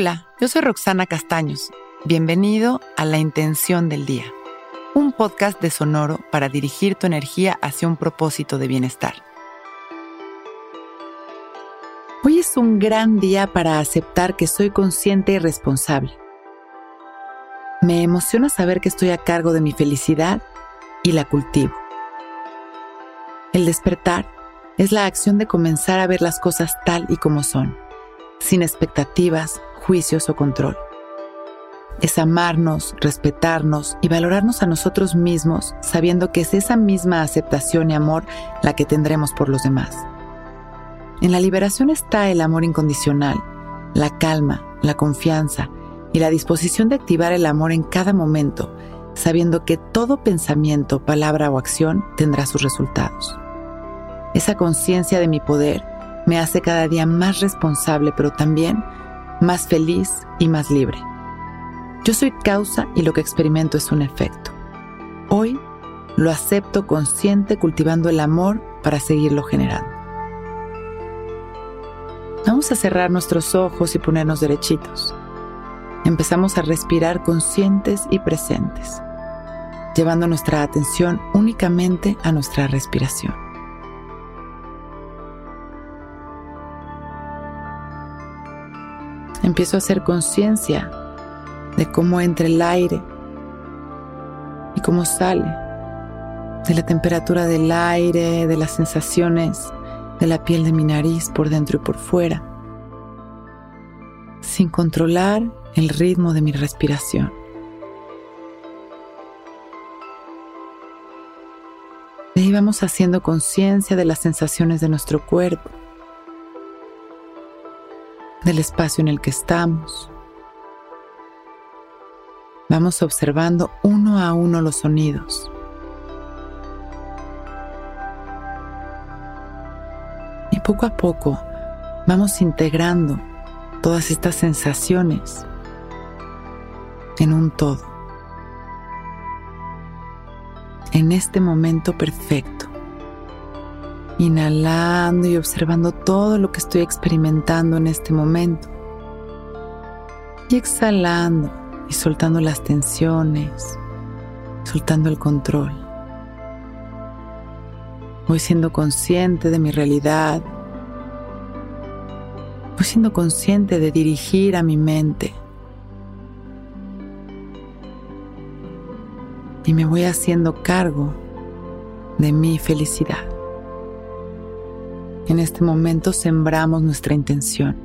Hola, yo soy Roxana Castaños. Bienvenido a La Intención del Día, un podcast de Sonoro para dirigir tu energía hacia un propósito de bienestar. Hoy es un gran día para aceptar que soy consciente y responsable. Me emociona saber que estoy a cargo de mi felicidad y la cultivo. El despertar es la acción de comenzar a ver las cosas tal y como son, sin expectativas, juicios o control. Es amarnos, respetarnos y valorarnos a nosotros mismos sabiendo que es esa misma aceptación y amor la que tendremos por los demás. En la liberación está el amor incondicional, la calma, la confianza y la disposición de activar el amor en cada momento, sabiendo que todo pensamiento, palabra o acción tendrá sus resultados. Esa conciencia de mi poder me hace cada día más responsable, pero también más feliz y más libre. Yo soy causa y lo que experimento es un efecto. Hoy lo acepto consciente cultivando el amor para seguirlo generando. Vamos a cerrar nuestros ojos y ponernos derechitos. Empezamos a respirar conscientes y presentes, llevando nuestra atención únicamente a nuestra respiración. Empiezo a hacer conciencia de cómo entra el aire y cómo sale, de la temperatura del aire, de las sensaciones de la piel de mi nariz por dentro y por fuera, sin controlar el ritmo de mi respiración. De ahí vamos haciendo conciencia de las sensaciones de nuestro cuerpo del espacio en el que estamos. Vamos observando uno a uno los sonidos. Y poco a poco vamos integrando todas estas sensaciones en un todo. En este momento perfecto inhalando y observando todo lo que estoy experimentando en este momento. Y exhalando y soltando las tensiones, soltando el control. Voy siendo consciente de mi realidad. Voy siendo consciente de dirigir a mi mente. Y me voy haciendo cargo de mi felicidad. En este momento sembramos nuestra intención.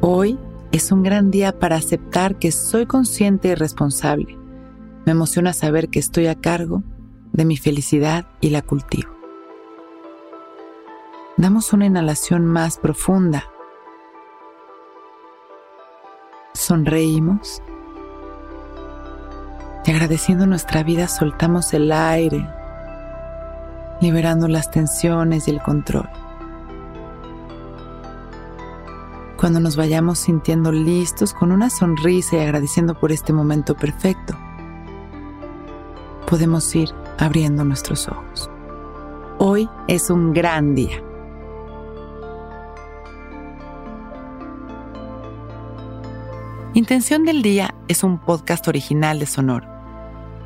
Hoy es un gran día para aceptar que soy consciente y responsable. Me emociona saber que estoy a cargo de mi felicidad y la cultivo. Damos una inhalación más profunda. Sonreímos y agradeciendo nuestra vida soltamos el aire liberando las tensiones y el control. Cuando nos vayamos sintiendo listos con una sonrisa y agradeciendo por este momento perfecto, podemos ir abriendo nuestros ojos. Hoy es un gran día. Intención del Día es un podcast original de Sonoro